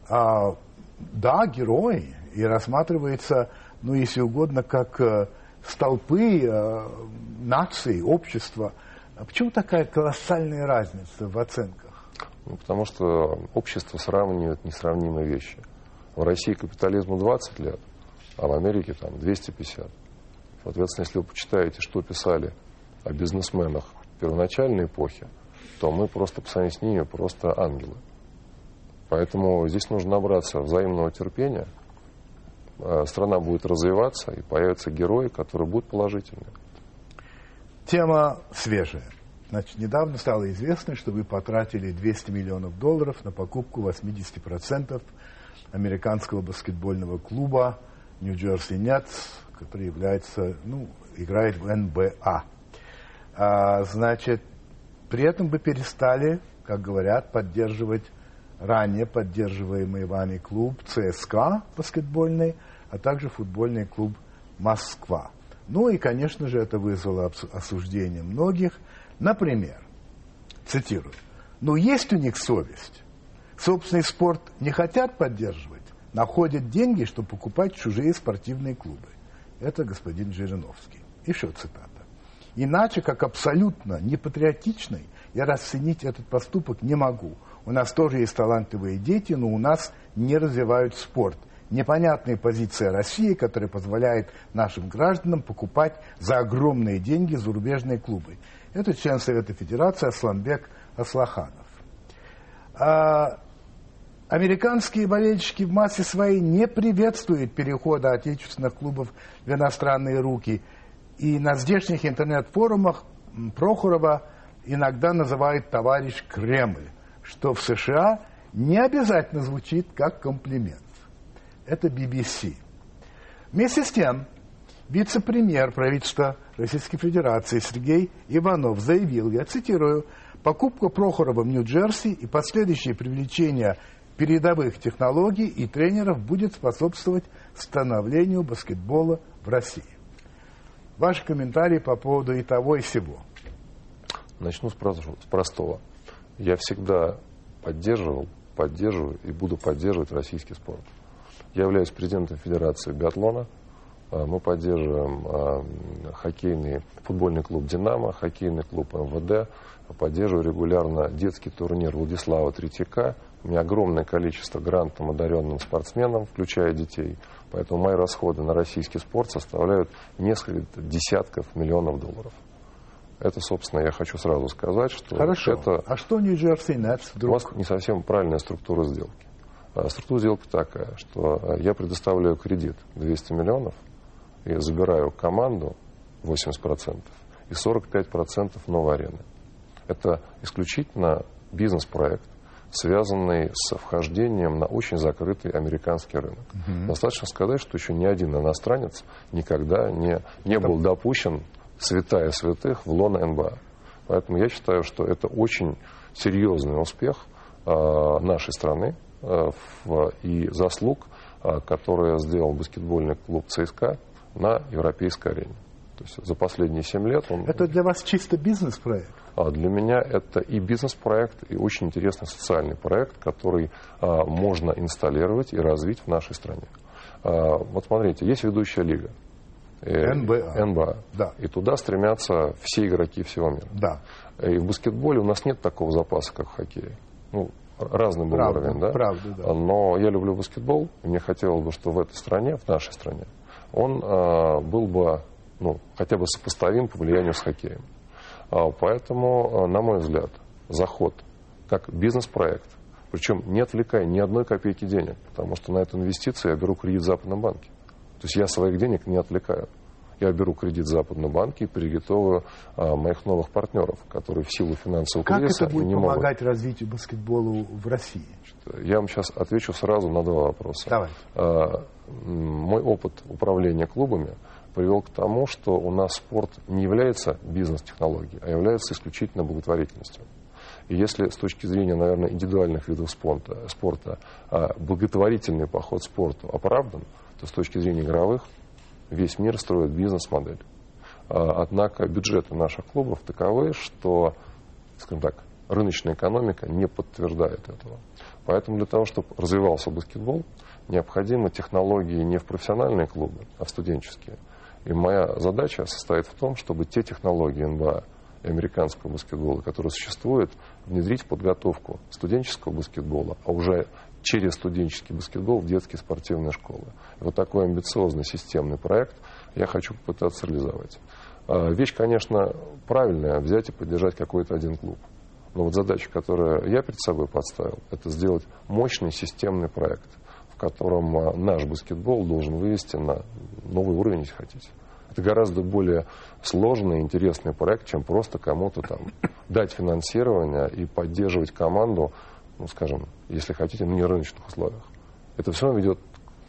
а, да, герои, и рассматривается, ну, если угодно, как э, столпы э, нации, общества. А почему такая колоссальная разница в оценках? Ну, потому что общество сравнивает несравнимые вещи. В России капитализму 20 лет, а в Америке там 250. Соответственно, если вы почитаете, что писали о бизнесменах первоначальной эпохи, то мы просто по сравнению с ними просто ангелы. Поэтому здесь нужно набраться взаимного терпения. Э, Страна будет развиваться, и появятся герои, которые будут положительные. Тема свежая. Значит, недавно стало известно, что вы потратили 200 миллионов долларов на покупку 80% американского баскетбольного клуба Нью-Джерси Нетс, который является, ну, играет в НБА. А, значит, при этом вы перестали, как говорят, поддерживать ранее поддерживаемый вами клуб ЦСКА баскетбольный, а также футбольный клуб Москва. Ну и, конечно же, это вызвало осуждение многих. Например, цитирую, «Ну есть у них совесть. Собственный спорт не хотят поддерживать, находят деньги, чтобы покупать чужие спортивные клубы». Это господин Жириновский. Еще цитата. Иначе, как абсолютно непатриотичный, я расценить этот поступок не могу. У нас тоже есть талантливые дети, но у нас не развивают спорт. Непонятная позиция России, которая позволяет нашим гражданам покупать за огромные деньги зарубежные клубы. Это член Совета Федерации Асламбек Аслаханов. А, Американские болельщики в массе своей не приветствуют перехода отечественных клубов в иностранные руки. И на здешних интернет-форумах Прохорова иногда называют товарищ Кремль, что в США не обязательно звучит как комплимент. Это BBC. Вместе с тем, вице-премьер правительства Российской Федерации Сергей Иванов заявил, я цитирую, покупка Прохорова в Нью-Джерси и последующее привлечение передовых технологий и тренеров будет способствовать становлению баскетбола в России. Ваши комментарии по поводу и того, и сего. Начну с простого. Я всегда поддерживал, поддерживаю и буду поддерживать российский спорт. Я являюсь президентом Федерации биатлона. А, Мы поддерживаем а, хоккейный футбольный клуб «Динамо», хоккейный клуб МВД. Поддерживаю регулярно детский турнир Владислава Третьяка. У меня огромное количество грантом одаренным спортсменам, включая детей. Поэтому мои расходы на российский спорт составляют несколько десятков миллионов долларов. Это, собственно, я хочу сразу сказать, что Хорошо. это А что Нью-Джерси Нетс у вдруг? вас не совсем правильная структура сделки. А, Структура сделки такая, что а, я предоставляю кредит 200 миллионов и забираю команду 80% и 45% новой арены. Это исключительно бизнес-проект, связанный с вхождением на очень закрытый американский рынок. Достаточно сказать, что еще ни один иностранец никогда не, не был допущен святая святых в лоно НБА. Поэтому я считаю, что это очень серьезный успех а, нашей страны и заслуг, а, которые сделал баскетбольный клуб ЦСКА на европейской арене. То есть за последние 7 лет он Это для вас чисто бизнес-проект? а Для меня это и бизнес-проект, и очень интересный социальный проект, который а, можно инсталлировать и развить в нашей стране. А, вот смотрите, есть ведущая лига. Э, НБА. НБА. Да. И туда стремятся все игроки всего мира. Да. И в баскетболе у нас нет такого запаса, как в хоккее. Ну, разный был Правда, уровень, да? правда, да. Но я люблю баскетбол, и мне хотелось бы, что в этой стране, в нашей стране, он а, был бы ну, хотя бы сопоставим по влиянию с хоккеем. А, Поэтому, а, на мой взгляд, заход как бизнес-проект, причем не отвлекая ни одной копейки денег, потому что на эту инвестицию я беру кредит в Западном банке. То есть я своих денег не отвлекаю. Я беру кредит в Западном банке и приготовую а, моих новых партнеров, которые в силу финансового Как кризиса это будет не могут. помогать развитию баскетбола в России? Я вам сейчас отвечу сразу на два вопроса. Давай. А, Мой опыт управления клубами привел к тому, что у нас спорт не является бизнес-технологией, а является исключительно благотворительностью. И если с точки зрения, наверное, индивидуальных видов спорта, спорта благотворительный поход спорту оправдан, то с точки зрения игровых весь мир строит бизнес-модель. А, однако бюджеты наших клубов таковы, что, скажем так, рыночная экономика не подтверждает этого. Поэтому для того, чтобы развивался баскетбол, необходимы технологии не в профессиональные клубы, а в студенческие. И моя задача состоит в том, чтобы те технологии НБА и американского баскетбола, которые существуют, внедрить в подготовку студенческого баскетбола, а уже через студенческий баскетбол в детские спортивные школы. И вот такой амбициозный системный проект я хочу попытаться реализовать. А, вещь, конечно, правильная, взять и поддержать какой-то один клуб. Но вот задача, которую я перед собой подставил, это сделать мощный системный проект, в котором а, наш баскетбол должен вывести на новый уровень, если хотите. Это гораздо более сложный интересный проект, чем просто кому-то там дать финансирование и поддерживать команду, ну, скажем, если хотите, на нерыночных условиях. Это все ведет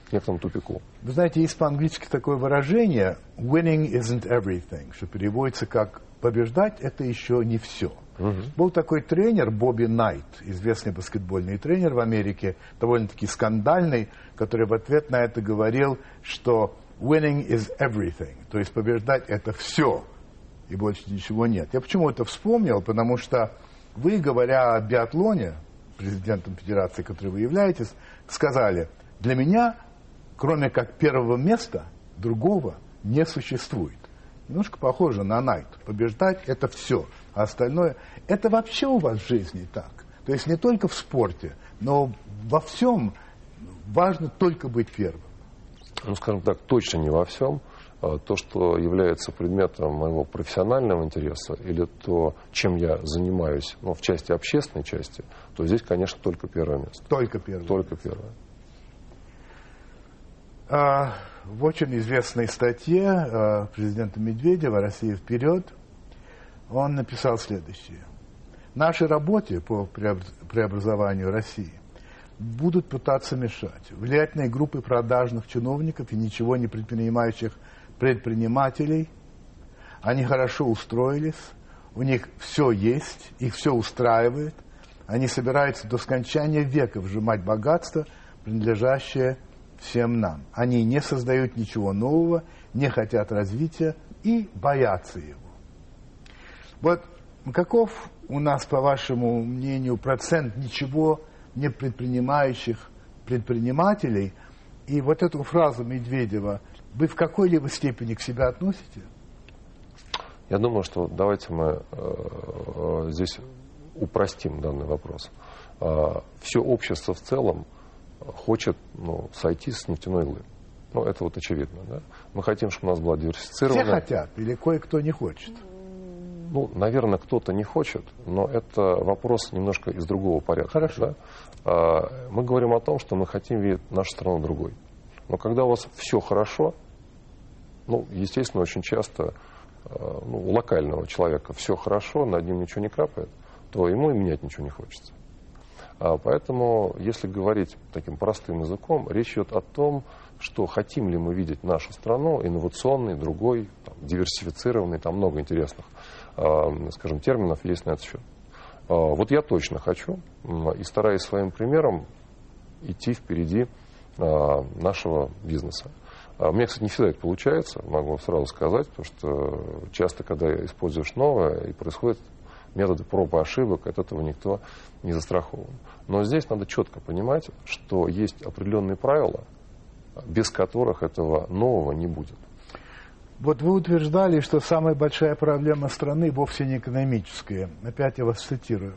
к некоторому тупику. Вы знаете, есть по-английски такое выражение «winning isn't everything», что переводится как «побеждать – это еще не все». Угу. Был такой тренер Бобби Найт, известный баскетбольный тренер в Америке, довольно-таки скандальный, который в ответ на это говорил, что winning is everything, то есть побеждать это все, и больше ничего нет. Я почему это вспомнил, потому что вы, говоря о биатлоне, президентом федерации, который вы являетесь, сказали, для меня, кроме как первого места, другого не существует. Немножко похоже на Найт. Побеждать это все. А остальное, это вообще у вас в жизни так. То есть не только в спорте, но во всем важно только быть первым. Ну, скажем так, точно не во всем. А то, что является предметом моего профессионального интереса, или то, чем я занимаюсь, ну, в части общественной части, то здесь, конечно, только первое место. Только первое. Только первое. А, в очень известной статье а, президента Медведева «Россия вперед» он написал следующее. Нашей работе по преобразованию России будут пытаться мешать влиятельные группы продажных чиновников и ничего не предпринимающих предпринимателей. Они хорошо устроились, у них все есть, их все устраивает. Они собираются до скончания века вжимать богатство, принадлежащее всем нам. Они не создают ничего нового, не хотят развития и боятся его. Вот каков у нас, по вашему мнению, процент ничего не предпринимающих предпринимателей? И вот эту фразу Медведева вы в какой-либо степени к себе относите? Я думаю, что давайте мы э, здесь упростим данный вопрос. Э, все общество в целом хочет ну, сойти с нефтяной иглы. Ну, это вот очевидно. Да? Мы хотим, чтобы у нас была диверсифицирована... Все хотят или кое-кто не хочет? Ну, наверное, кто-то не хочет, но это вопрос немножко из другого порядка. Хорошо. Да? Мы говорим о том, что мы хотим видеть нашу страну другой. Но когда у вас все хорошо, ну, естественно, очень часто а, ну, у локального человека все хорошо, над ним ничего не капает, то ему и менять ничего не хочется. А, поэтому, если говорить таким простым языком, речь идет о том, что хотим ли мы видеть нашу страну инновационной, другой, там, диверсифицированной, там много интересных скажем, терминов есть на этот счет. А, вот я точно хочу и стараюсь своим примером идти впереди а, нашего бизнеса. А, у меня, кстати, не всегда это получается, могу сразу сказать, потому что часто, когда используешь новое, и происходят методы проб и ошибок, от этого никто не застрахован. Но здесь надо четко понимать, что есть определенные правила, без которых этого нового не будет. Вот вы утверждали, что самая большая проблема страны вовсе не экономическая. Опять я вас цитирую.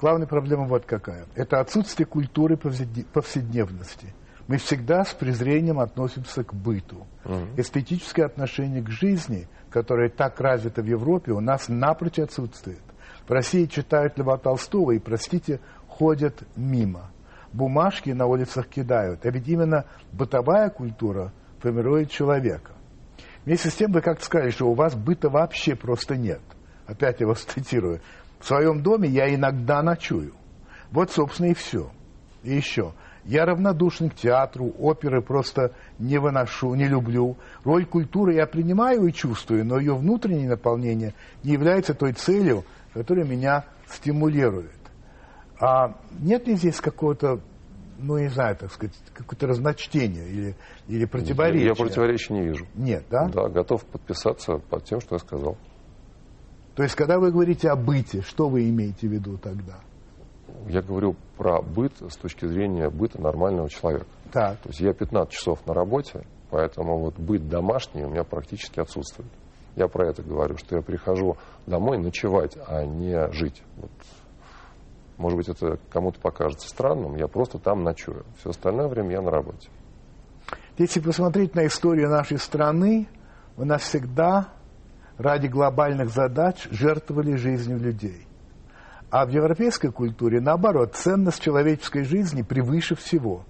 Главная проблема вот какая. Это отсутствие культуры повседневности. Мы всегда с презрением относимся к быту. Угу. Эстетическое отношение к жизни, которое так развито в Европе, у нас напрочь отсутствует. В России читают Льва Толстого и, простите, ходят мимо. Бумажки на улицах кидают. А ведь именно бытовая культура формирует человека. Вместе с тем вы как-то сказали, что у вас быта вообще просто нет. Опять я вас цитирую. В своем доме я иногда ночую. Вот, собственно, и все. И еще. Я равнодушен к театру, оперы просто не выношу, не люблю. Роль культуры я принимаю и чувствую, но ее внутреннее наполнение не является той целью, которая меня стимулирует. А нет ли здесь какого-то, ну, не знаю, так сказать, какое-то разночтение или, или противоречие? Я противоречия не вижу. Нет, да? Да, готов подписаться под тем, что я сказал. То есть, когда вы говорите о быте, что вы имеете в виду тогда? Я говорю про быт с точки зрения быта нормального человека. Так. То есть я 15 часов на работе, поэтому вот быт домашний у меня практически отсутствует. Я про это говорю, что я прихожу домой ночевать, а не жить. Вот. Может быть, это кому-то покажется странным, я просто там ночую. Все остальное время я на работе. Если посмотреть на историю нашей страны, у нас всегда ради глобальных задач жертвовали жизнью людей. А в европейской культуре, наоборот, ценность человеческой жизни превыше всего.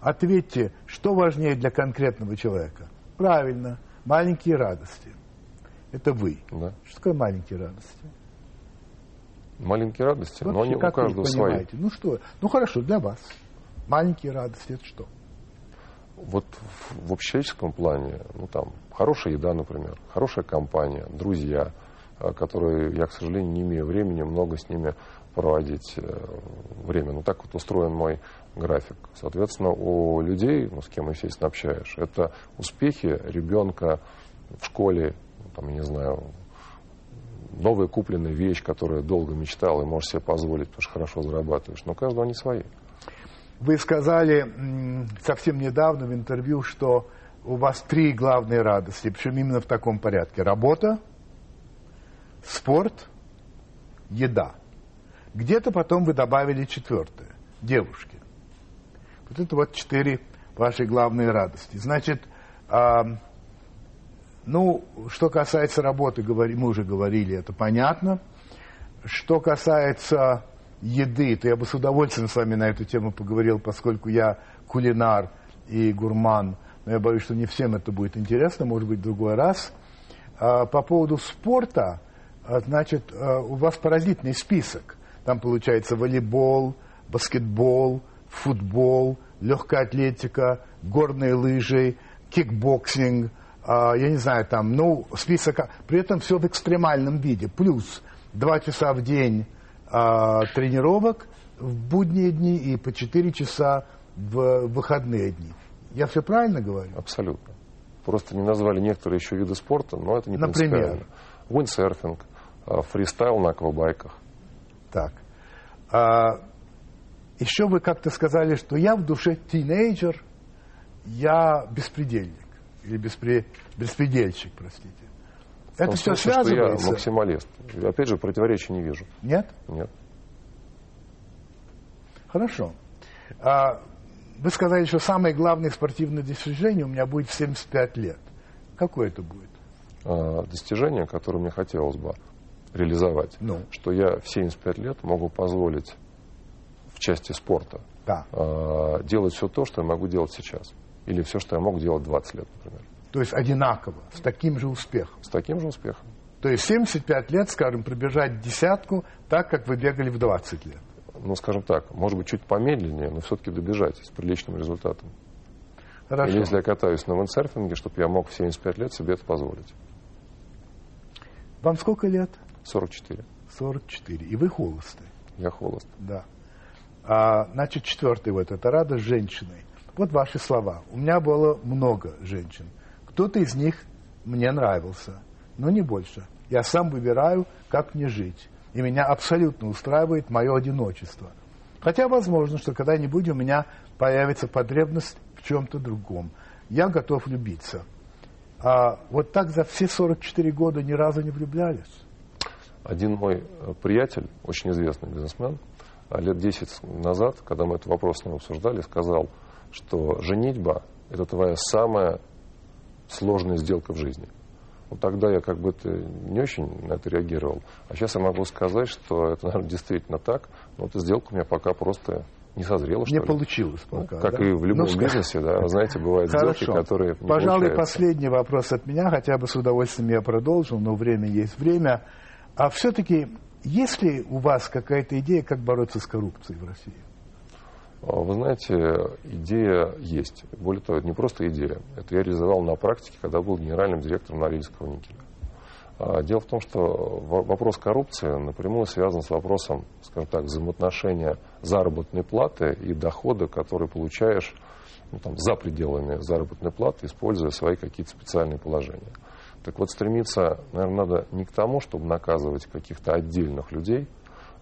Ответьте, что важнее для конкретного человека? Правильно, маленькие радости. Это вы. Да. Что такое маленькие радости? Маленькие радости, но Вообще, они у как вы каждого свои. Ну что? Ну хорошо, для вас. Маленькие радости это что? Вот в, в общеческом плане, ну там, хорошая еда, например, хорошая компания, друзья, которые я, к сожалению, не имею времени много с ними проводить э, время. Ну так вот устроен мой график. Соответственно, у людей, ну, с кем, естественно, общаешь, это успехи ребенка в школе, ну, там, я не знаю, новая купленная вещь, которую долго мечтал и можешь себе позволить, потому что хорошо зарабатываешь. Но у каждого они свои. Вы сказали совсем недавно в интервью, что у вас три главные радости, причем именно в таком порядке. Работа, спорт, еда. Где-то потом вы добавили четвертое. Девушки. Вот это вот четыре ваши главные радости. Значит, а, ну, что касается работы, говори- мы уже говорили, это понятно. Что касается еды, то я бы с удовольствием с вами на эту тему поговорил, поскольку я кулинар и гурман. Но я боюсь, что не всем это будет интересно, может быть, в другой раз. А, По поводу спорта, значит, а, у вас поразительный список. Там получается волейбол, баскетбол, футбол, легкая атлетика, горные лыжи, кикбоксинг, а, я не знаю, там, ну, список, а, при этом все в экстремальном виде. Плюс два часа в день а, тренировок в будние дни и по 4 часа в выходные дни. Я все правильно говорю? Абсолютно. Просто не назвали некоторые еще виды спорта, но это не Например? принципиально. Виндсерфинг, а, фристайл на аквабайках. Так. А, еще вы как-то сказали, что я в душе тинейджер, я беспредельник. Или беспре- беспредельщик, простите. Это том все смысле, что я связывается? максималист. Опять же, противоречия не вижу. Нет? Нет. Хорошо. А, вы сказали, что самое главное спортивное достижение у меня будет в 75 лет. Какое это будет? А, Достижение, которое мне хотелось бы реализовать, Ну. что я в 75 лет могу позволить в части спорта Да. а, делать все то, что я могу делать сейчас. Или все, что я мог делать 20 лет, например. То есть одинаково, с таким же успехом. С таким же успехом. То есть 75 лет, скажем, пробежать десятку так, как вы бегали в 20 лет. Ну, скажем так, может быть, чуть помедленнее, но все-таки добежать с приличным результатом. Хорошо. Или если я катаюсь на виндсерфинге, чтобы я мог в 75 лет себе это позволить. Вам сколько лет? 44. 44. И вы холосты. Я холост. Да. А, значит, четвертый вот, это радость женщины. Вот ваши слова. У меня было много женщин. Кто-то из них мне нравился, но не больше. Я сам выбираю, как мне жить. И меня абсолютно устраивает мое одиночество. Хотя возможно, что когда-нибудь у меня появится потребность в чем-то другом. Я готов влюбиться. А вот так за все 44 года ни разу не влюблялись. Один мой э, приятель, очень известный бизнесмен, а лет 10 назад, когда мы этот вопрос с ним обсуждали, сказал, что женитьба – это твоя самая сложная сделка в жизни. Вот тогда я как бы это не очень на это реагировал. А сейчас я могу сказать, что это, наверное, действительно так, но эта сделка у меня пока просто не созрела, что Не ли. получилось Ну, пока. как да? и в любом Ну, бизнесе, да, знаете, бывают сделки, Хорошо. которые не Пожалуй, получаются. последний вопрос от меня, хотя бы с удовольствием я продолжил, но время есть время. А все-таки, есть ли у вас какая-то идея, как бороться с коррупцией в России? А, Вы знаете, идея есть. Более того, это не просто идея. Это я реализовал на практике, когда был генеральным директором Норильского никеля. А, дело в том, что вопрос коррупции напрямую связан с вопросом, скажем так, взаимоотношения заработной платы и дохода, который получаешь ну, там, за пределами заработной платы, используя свои какие-то специальные положения. Так вот, стремиться, наверное, надо не к тому, чтобы наказывать каких-то отдельных людей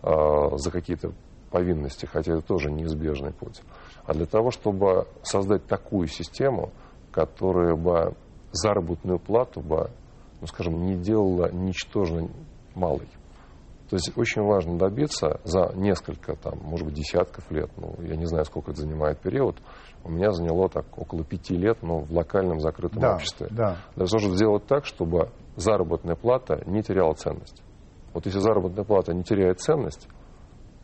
э, за какие-то повинности, хотя это тоже неизбежный путь, а для того, чтобы создать такую систему, которая бы заработную плату бы ну, скажем, не делала ничтожно малой. То есть очень важно добиться за несколько, там, может быть, десятков лет, ну, я не знаю, сколько это занимает период, у меня заняло так около пяти лет, но в локальном закрытом да, обществе. Да. Для того, чтобы сделать так, чтобы заработная плата не теряла ценность. Вот если заработная плата не теряет ценность,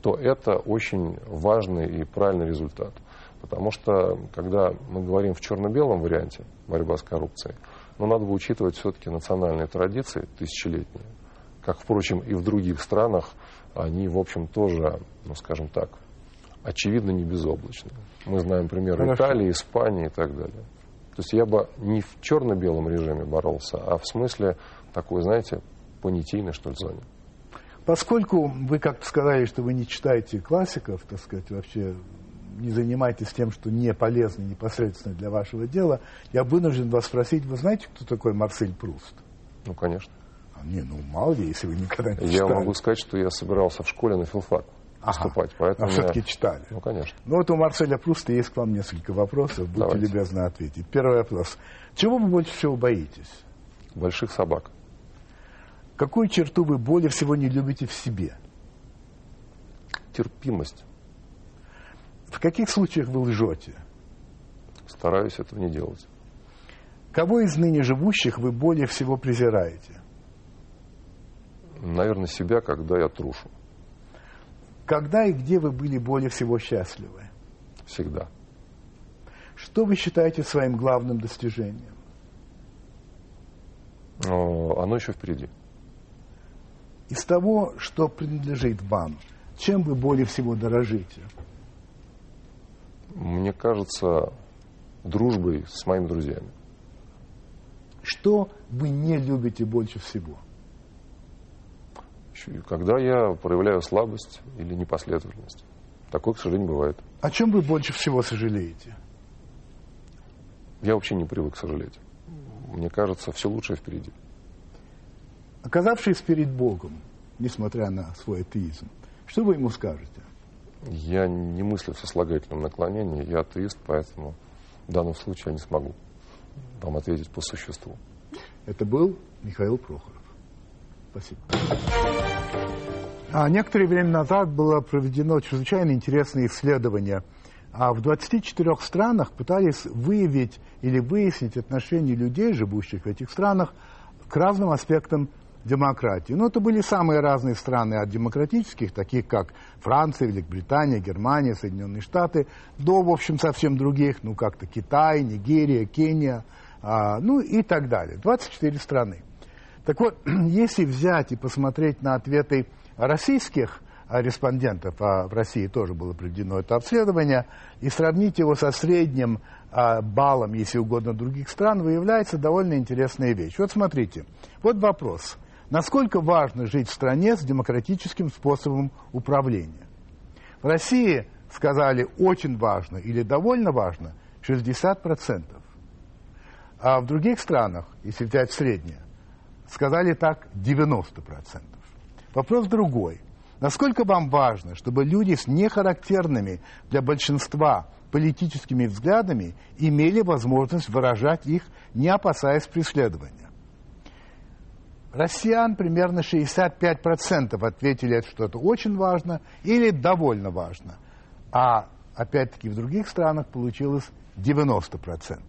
то это очень важный и правильный результат. Потому что, когда мы говорим в черно-белом варианте борьба с коррупцией, но надо бы учитывать все-таки национальные традиции тысячелетние. Как, впрочем, и в других странах, они, в общем, тоже, ну, скажем так, очевидно, не безоблачны. Мы знаем примеры Хорошо. Италии, Испании и так далее. То есть я бы не в черно-белом режиме боролся, а в смысле такой, знаете, понятийной, что ли, зоне. Поскольку вы как-то сказали, что вы не читаете классиков, так сказать, вообще не занимаетесь тем, что не полезно непосредственно для вашего дела, я вынужден вас спросить, вы знаете, кто такой Марсель Пруст? Ну, конечно. А, не, ну, мало ли, если вы никогда не я читали. Я могу сказать, что я собирался в школе на филфак поступать, ага. поэтому... А все-таки читали? Ну, конечно. Ну, вот у Марселя Пруста есть к вам несколько вопросов, будьте Давайте. любезны ответить. Первый вопрос. Чего вы больше всего боитесь? Больших собак. Какую черту вы более всего не любите в себе? Терпимость. В каких случаях вы лжете? Стараюсь этого не делать. Кого из ныне живущих вы более всего презираете? Наверное, себя, когда я трушу. Когда и где вы были более всего счастливы? Всегда. Что вы считаете своим главным достижением? оно еще впереди. Из того, что принадлежит вам, чем вы более всего дорожите? мне кажется, дружбой с моими друзьями. Что вы не любите больше всего? Когда я проявляю слабость или непоследовательность. Такое, к сожалению, бывает. О чем вы больше всего сожалеете? Я вообще не привык сожалеть. Мне кажется, все лучшее впереди. Оказавшись перед Богом, несмотря на свой атеизм, что вы ему скажете? Я не мыслю в сослагательном наклонении, я атеист, поэтому в данном случае я не смогу вам ответить по существу. Это был Михаил Прохоров. Спасибо. А некоторое время назад было проведено чрезвычайно интересное исследование. А в 24 странах пытались выявить или выяснить отношение людей, живущих в этих странах, к разным аспектам демократии. Но это были самые разные страны от демократических, таких как Франция, Великобритания, Германия, Соединенные Штаты, до, в общем, совсем других, ну, как-то Китай, Нигерия, Кения, а, ну и так далее. 24 страны. Так вот, если взять и посмотреть на ответы российских респондентов, а в России тоже было проведено это обследование, и сравнить его со средним а, баллом, если угодно, других стран, выявляется довольно интересная вещь. Вот смотрите, вот вопрос – насколько важно жить в стране с демократическим способом управления. В России сказали очень важно или довольно важно 60%. А в других странах, если взять среднее, сказали так 90%. Вопрос другой. Насколько вам важно, чтобы люди с нехарактерными для большинства политическими взглядами имели возможность выражать их, не опасаясь преследования? Россиян примерно 65% ответили, что это очень важно или довольно важно. А опять-таки в других странах получилось 90%.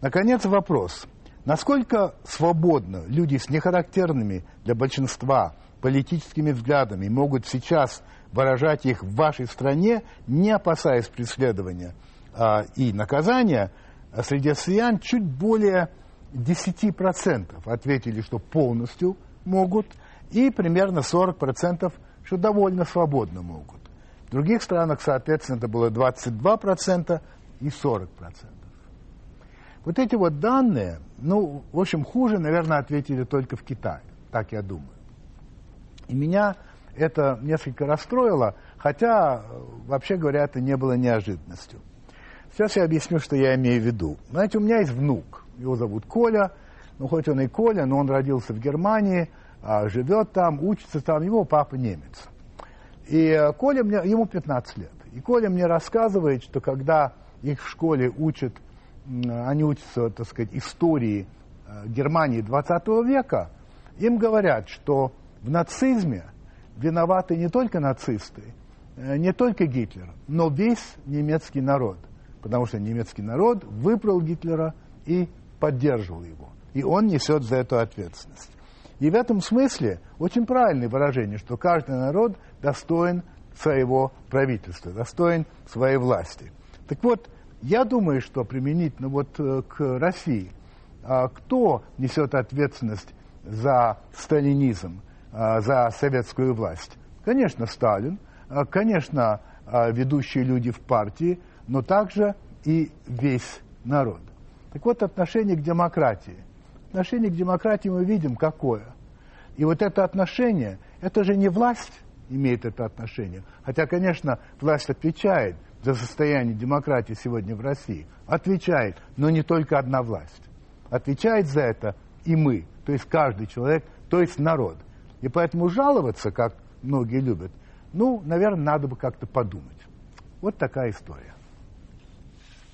Наконец вопрос. Насколько свободно люди с нехарактерными для большинства политическими взглядами могут сейчас выражать их в вашей стране, не опасаясь преследования а, и наказания, а среди россиян чуть более 10% ответили, что полностью могут, и примерно 40%, что довольно свободно могут. В других странах, соответственно, это было 22% и 40%. Вот эти вот данные, ну, в общем, хуже, наверное, ответили только в Китае, так я думаю. И меня это несколько расстроило, хотя, вообще говоря, это не было неожиданностью. Сейчас я объясню, что я имею в виду. Знаете, у меня есть внук, его зовут Коля, ну, хоть он и Коля, но он родился в Германии, а, живет там, учится там, его папа немец. И э, Коля мне, ему 15 лет. И Коля мне рассказывает, что когда их в школе учат, они учатся, так сказать, истории э, Германии 20 века, им говорят, что в нацизме виноваты не только нацисты, э, не только Гитлер, но весь немецкий народ. Потому что немецкий народ выбрал Гитлера и поддерживал его. И он несет за это ответственность. И в этом смысле очень правильное выражение, что каждый народ достоин своего правительства, достоин своей власти. Так вот, я думаю, что применительно вот э, к России, а кто несет ответственность за сталинизм, за советскую власть? Конечно, Сталин, а, конечно, ведущие люди в партии, но также и весь народ. Так вот, отношение к демократии. Отношение к демократии мы видим какое. И вот это отношение, это же не власть имеет это отношение. Хотя, конечно, власть отвечает за состояние демократии сегодня в России. Отвечает, но не только одна власть. Отвечает за это и мы, то есть каждый человек, то есть народ. И поэтому жаловаться, как многие любят, ну, наверное, надо бы как-то подумать. Вот такая история.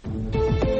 thank you